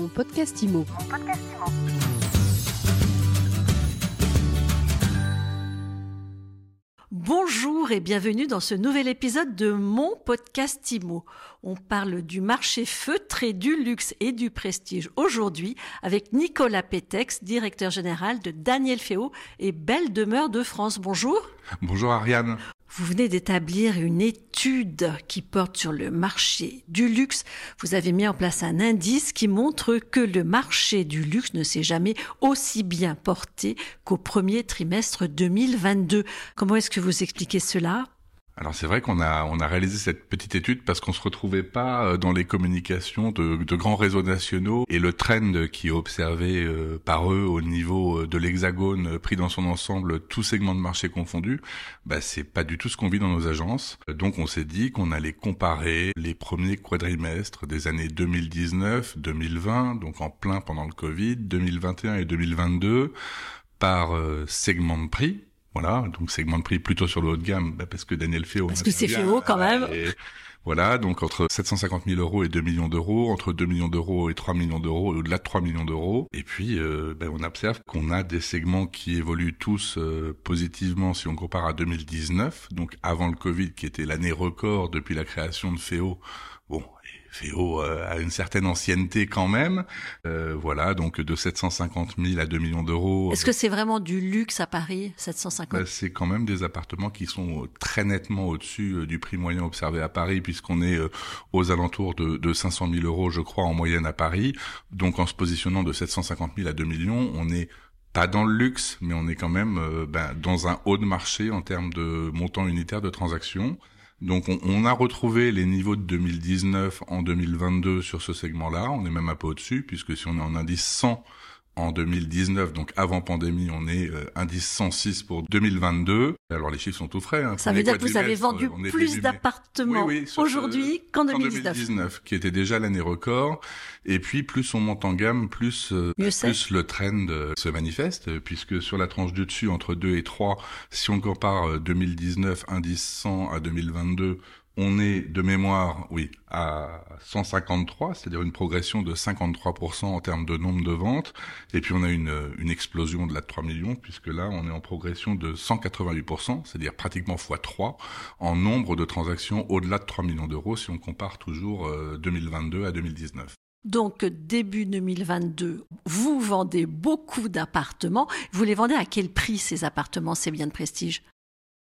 Mon podcast IMO. Bonjour et bienvenue dans ce nouvel épisode de mon podcast IMO. On parle du marché feutré, du luxe et du prestige aujourd'hui avec Nicolas Pétex, directeur général de Daniel Féo et Belle Demeure de France. Bonjour. Bonjour Ariane. Vous venez d'établir une étude qui porte sur le marché du luxe. Vous avez mis en place un indice qui montre que le marché du luxe ne s'est jamais aussi bien porté qu'au premier trimestre 2022. Comment est-ce que vous expliquez cela? Alors c'est vrai qu'on a on a réalisé cette petite étude parce qu'on se retrouvait pas euh, dans les communications de, de grands réseaux nationaux et le trend qui est observé euh, par eux au niveau euh, de l'hexagone pris dans son ensemble tout segment de marché confondu, bah c'est pas du tout ce qu'on vit dans nos agences. Donc on s'est dit qu'on allait comparer les premiers quadrimestres des années 2019, 2020, donc en plein pendant le Covid, 2021 et 2022 par segment de prix voilà, donc segment de prix plutôt sur le haut de gamme, bah, parce que Daniel Féo. Parce que c'est Féo quand même. voilà, donc entre 750 000 euros et 2 millions d'euros, entre 2 millions d'euros et 3 millions d'euros, et au-delà de 3 millions d'euros. Et puis, euh, bah, on observe qu'on a des segments qui évoluent tous euh, positivement si on compare à 2019, donc avant le Covid, qui était l'année record depuis la création de Féo. Bon, Féo euh, a une certaine ancienneté quand même. Euh, voilà, donc de 750 000 à 2 millions d'euros. Est-ce que c'est vraiment du luxe à Paris, 750 bah, C'est quand même des appartements qui sont très nettement au-dessus euh, du prix moyen observé à Paris, puisqu'on est aux alentours de, de 500 000 euros, je crois, en moyenne à Paris. Donc en se positionnant de 750 000 à 2 millions, on est pas dans le luxe, mais on est quand même ben, dans un haut de marché en termes de montant unitaire de transactions. Donc on, on, a retrouvé les niveaux de 2019 en 2022 sur ce segment-là. On est même un peu au-dessus, puisque si on est en indice 100 en 2019, donc avant pandémie, on est euh, indice 106 pour 2022. Alors les chiffres sont tout frais. Hein. Ça veut dire que vous avez vendu plus d'appartements aujourd'hui qu'en 2019. qui était déjà l'année record. Et puis plus on monte en gamme, plus euh, plus le trend euh, se manifeste, puisque sur la tranche du dessus entre 2 et 3, si on compare 2019 indice 100 à 2022, on est de mémoire, oui, à 153, c'est-à-dire une progression de 53% en termes de nombre de ventes. Et puis on a une, une explosion de la 3 millions, puisque là, on est en progression de 188%, c'est-à-dire pratiquement x3 en nombre de transactions au-delà de 3 millions d'euros si on compare toujours 2022 euh, à 2019. Donc début 2022, vous vendez beaucoup d'appartements. Vous les vendez à quel prix ces appartements, ces biens de prestige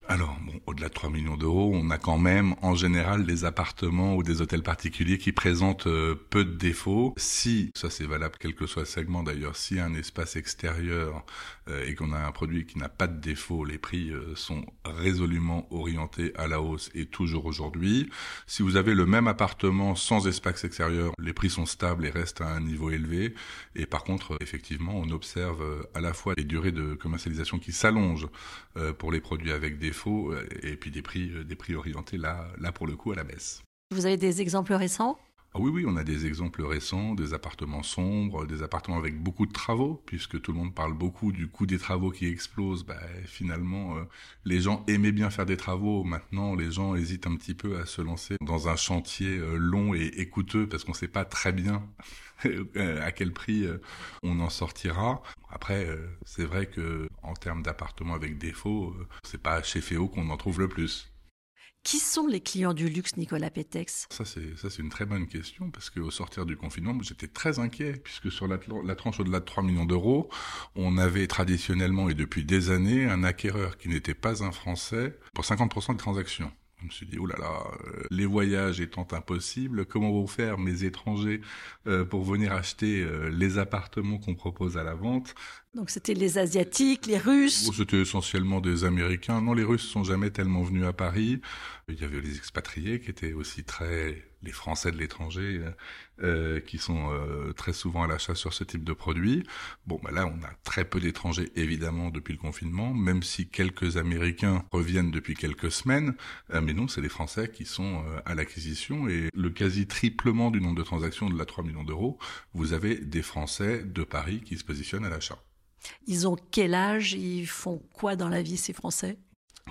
alors, bon, au-delà de 3 millions d'euros, on a quand même en général des appartements ou des hôtels particuliers qui présentent euh, peu de défauts. Si, ça c'est valable quel que soit le segment d'ailleurs, si un espace extérieur euh, et qu'on a un produit qui n'a pas de défaut, les prix euh, sont résolument orientés à la hausse et toujours aujourd'hui. Si vous avez le même appartement sans espace extérieur, les prix sont stables et restent à un niveau élevé. Et par contre, effectivement, on observe à la fois les durées de commercialisation qui s'allongent pour les produits avec défaut euh, et puis des prix, euh, des prix orientés là, là pour le coup à la baisse. Vous avez des exemples récents? Ah oui, oui, on a des exemples récents, des appartements sombres, des appartements avec beaucoup de travaux, puisque tout le monde parle beaucoup du coût des travaux qui explose. Bah, finalement, euh, les gens aimaient bien faire des travaux. Maintenant, les gens hésitent un petit peu à se lancer dans un chantier long et, coûteux, parce qu'on ne sait pas très bien à quel prix on en sortira. Après, c'est vrai que en termes d'appartements avec défaut, c'est pas chez Féo qu'on en trouve le plus. Qui sont les clients du luxe, Nicolas Pétex? Ça, c'est une très bonne question parce qu'au sortir du confinement, j'étais très inquiet puisque sur la, la tranche au-delà de 3 millions d'euros, on avait traditionnellement et depuis des années un acquéreur qui n'était pas un Français pour 50% des transactions. Je me suis dit, oh là là, euh, les voyages étant impossibles, comment vont faire mes étrangers euh, pour venir acheter euh, les appartements qu'on propose à la vente? Donc c'était les Asiatiques, les Russes? C'était essentiellement des Américains. Non, les Russes sont jamais tellement venus à Paris. Il y avait les expatriés qui étaient aussi très les Français de l'étranger euh, qui sont euh, très souvent à l'achat sur ce type de produit. Bon, bah là, on a très peu d'étrangers évidemment depuis le confinement, même si quelques Américains reviennent depuis quelques semaines. Euh, mais non, c'est les Français qui sont euh, à l'acquisition et le quasi triplement du nombre de transactions de la 3 millions d'euros. Vous avez des Français de Paris qui se positionnent à l'achat. Ils ont quel âge? Ils font quoi dans la vie ces Français?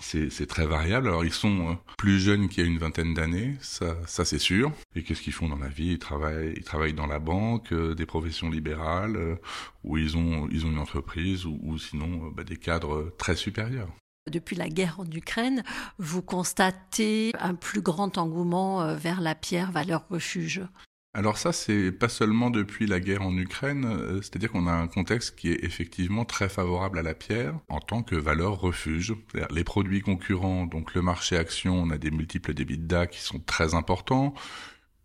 C'est très variable. Alors ils sont euh, plus jeunes qu'il y a une vingtaine d'années, ça, ça c'est sûr. Et qu'est-ce qu'ils font dans la vie? Ils travaillent, ils travaillent dans la banque, euh, des professions libérales, euh, ou ils ont, ils ont une entreprise, ou, ou sinon bah, des cadres très supérieurs. Depuis la guerre en Ukraine, vous constatez un plus grand engouement vers la pierre valeur refuge alors ça, c'est pas seulement depuis la guerre en Ukraine, euh, c'est-à-dire qu'on a un contexte qui est effectivement très favorable à la pierre en tant que valeur refuge. Les produits concurrents, donc le marché action, on a des multiples d'EBITDA qui sont très importants,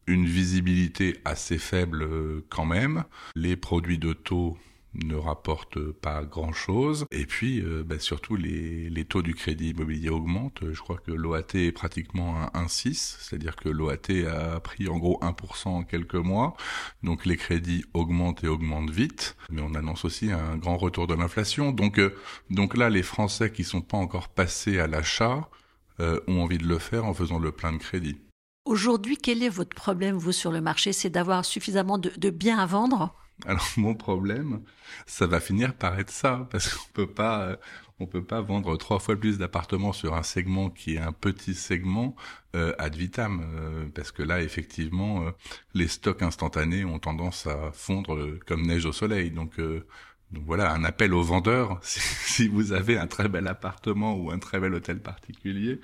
une visibilité assez faible euh, quand même, les produits de taux ne rapporte pas grand-chose. Et puis, euh, bah, surtout, les, les, taux du crédit immobilier augmentent. Je crois que l'OAT est pratiquement un 1,6, c'est-à-dire que l'OAT a pris en gros 1% en quelques mois. Donc les crédits augmentent et augmentent vite. Mais on annonce aussi un grand retour de l'inflation. Donc, euh, donc là, les Français qui sont pas encore passés à l'achat euh, ont envie de le faire en faisant le plein de crédit. Aujourd'hui, quel est votre problème, vous, sur le marché? C'est d'avoir suffisamment de, de biens à vendre? Alors mon problème, ça va finir par être ça, parce qu'on peut pas, euh, on peut pas vendre trois fois plus d'appartements sur un segment qui est un petit segment euh, ad vitam, euh, parce que là effectivement, euh, les stocks instantanés ont tendance à fondre comme neige au soleil. Donc, donc voilà, un appel aux vendeurs. Si, si, vous avez un très bel appartement ou un très bel hôtel particulier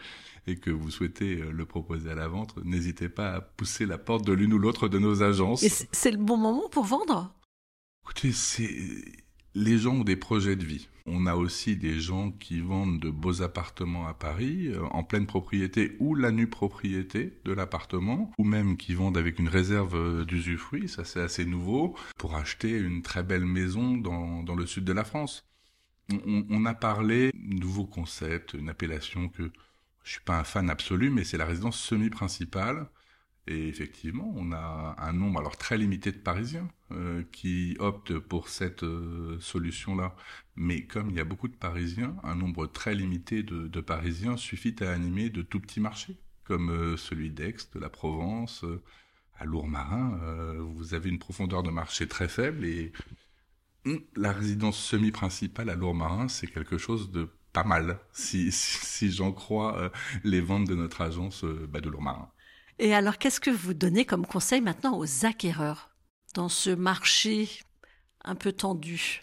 et que vous souhaitez le proposer à la vente, n'hésitez pas à pousser la porte de l'une ou l'autre de nos agences. Et c'est le bon moment pour vendre? Écoutez, les gens ont des projets de vie. On a aussi des gens qui vendent de beaux appartements à Paris, euh, en pleine propriété ou la nue propriété de l'appartement, ou même qui vendent avec une réserve euh, d'usufruit, ça c'est assez nouveau, pour acheter une très belle maison dans, le sud de la France. On, on a parlé nouveau concept, une appellation que je suis pas un fan absolu, mais c'est la résidence semi-principale. Et effectivement, on a un nombre alors très limité de Parisiens euh, qui optent pour cette euh, solution-là. Mais comme il y a beaucoup de Parisiens, un nombre très limité de, Parisiens suffit à animer de tout petits marchés, comme euh, celui d'Aix, de la Provence, à Lourmarin. Vous avez une profondeur de marché très faible et hum, la résidence semi-principale à Lourmarin, c'est quelque chose de pas mal, si j'en crois les ventes de notre agence bah, de Lourmarin. Et alors, qu'est-ce que vous donnez comme conseil maintenant aux acquéreurs dans ce marché un peu tendu?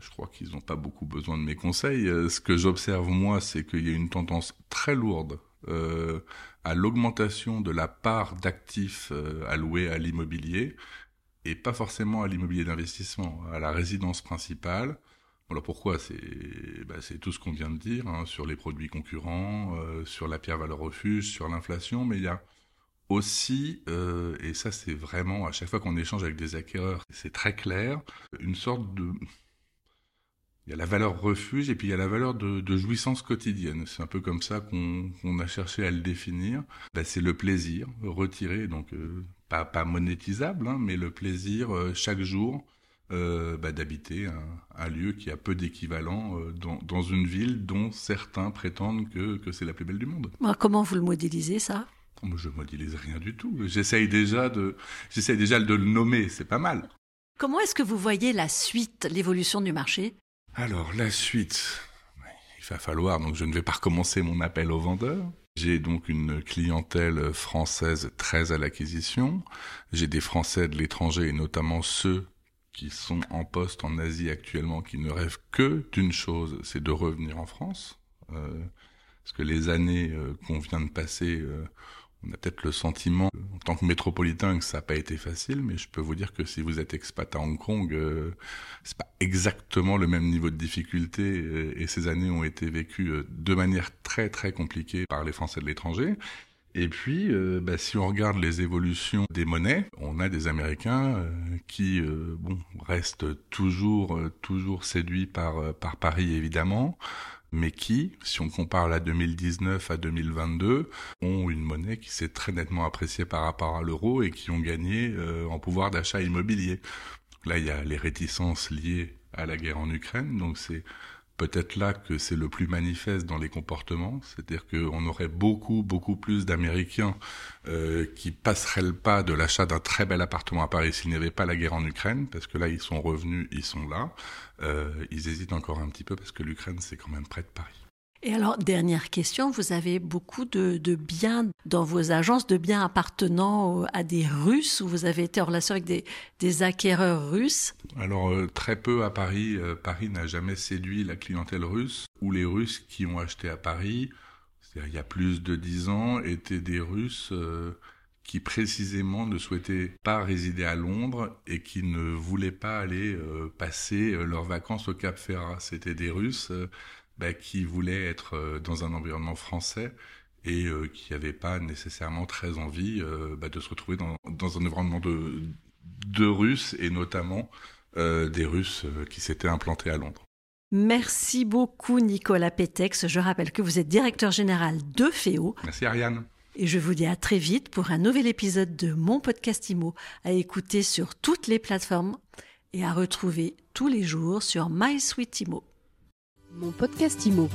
Je crois qu'ils n'ont pas beaucoup besoin de mes conseils. Euh, ce que j'observe moi, c'est qu'il y a une tendance très lourde euh, à l'augmentation de la part d'actifs euh, alloués à l'immobilier et pas forcément à l'immobilier d'investissement, à la résidence principale. Voilà pourquoi? C'est bah, tout ce qu'on vient de dire hein, sur les produits concurrents, sur la pierre valeur refuge, sur l'inflation, mais il y a aussi, euh, et ça c'est vraiment à chaque fois qu'on échange avec des acquéreurs, c'est très clair, une sorte de... Il y a la valeur refuge et puis il y a la valeur de, jouissance quotidienne. C'est un peu comme ça qu'on qu a cherché à le définir. Ben, c'est le plaisir retiré, donc euh, pas, monétisable, hein, mais le plaisir euh, chaque jour bah, d'habiter un, lieu qui a peu d'équivalent dans, une ville dont certains prétendent que, que c'est la plus belle du monde. Comment vous le modélisez ça? Je modélise rien du tout. J'essaye déjà de, j'essaye déjà de le nommer. C'est pas mal. Comment est-ce que vous voyez la suite, l'évolution du marché? Alors la suite, il va falloir. Donc je ne vais pas recommencer mon appel aux vendeurs. J'ai donc une clientèle française très à l'acquisition. J'ai des Français de l'étranger et notamment ceux qui sont en poste en Asie actuellement, qui ne rêvent que d'une chose, c'est de revenir en France. Euh, parce que les années euh, qu'on vient de passer euh, on a peut-être le sentiment, en tant que métropolitain, que ça n'a pas été facile, mais je peux vous dire que si vous êtes expat à Hong Kong, euh, c'est pas exactement le même niveau de difficulté, euh, et ces années ont été vécues euh, de manière très très compliquée par les Français de l'étranger. Et puis, euh, bah, si on regarde les évolutions des monnaies, on a des Américains euh, qui, euh, bon, restent toujours, toujours séduits par par Paris évidemment, mais qui, si on compare la 2019 à 2022, ont une monnaie qui s'est très nettement appréciée par rapport à l'euro et qui ont gagné euh, en pouvoir d'achat immobilier. Là, il y a les réticences liées à la guerre en Ukraine, donc c'est peut-être là que c'est le plus manifeste dans les comportements, c'est-à-dire qu'on aurait beaucoup, beaucoup plus d'Américains euh, qui passeraient le pas de l'achat d'un très bel appartement à Paris s'il n'y avait pas la guerre en Ukraine, parce que là, ils sont revenus, ils sont là. Euh, ils hésitent encore un petit peu parce que l'Ukraine, c'est quand même près de Paris. Et alors, dernière question, vous avez beaucoup de, biens dans vos agences, de biens appartenant à des Russes, ou vous avez été en relation avec des, acquéreurs russes? Alors, euh, très peu à Paris. Euh, Paris n'a jamais séduit la clientèle russe, ou les Russes qui ont acheté à Paris, c'est-à-dire il y a plus de dix ans, étaient des Russes... Euh, qui précisément ne souhaitaient pas résider à Londres et qui ne voulaient pas aller passer leurs vacances au Cap Ferrat. C'était des Russes bah, qui voulaient être euh, dans un environnement français et euh, qui n'avaient pas nécessairement très envie euh, bah, de se retrouver dans, dans, un environnement de, de Russes et notamment des Russes qui s'étaient implantés à Londres. Merci beaucoup Nicolas Pétex. Je rappelle que vous êtes directeur général de FEO. Merci Ariane. Et je vous dis à très vite pour un nouvel épisode de mon podcast IMO à écouter sur toutes les plateformes et à retrouver tous les jours sur My Sweet IMO. Mon podcast IMO.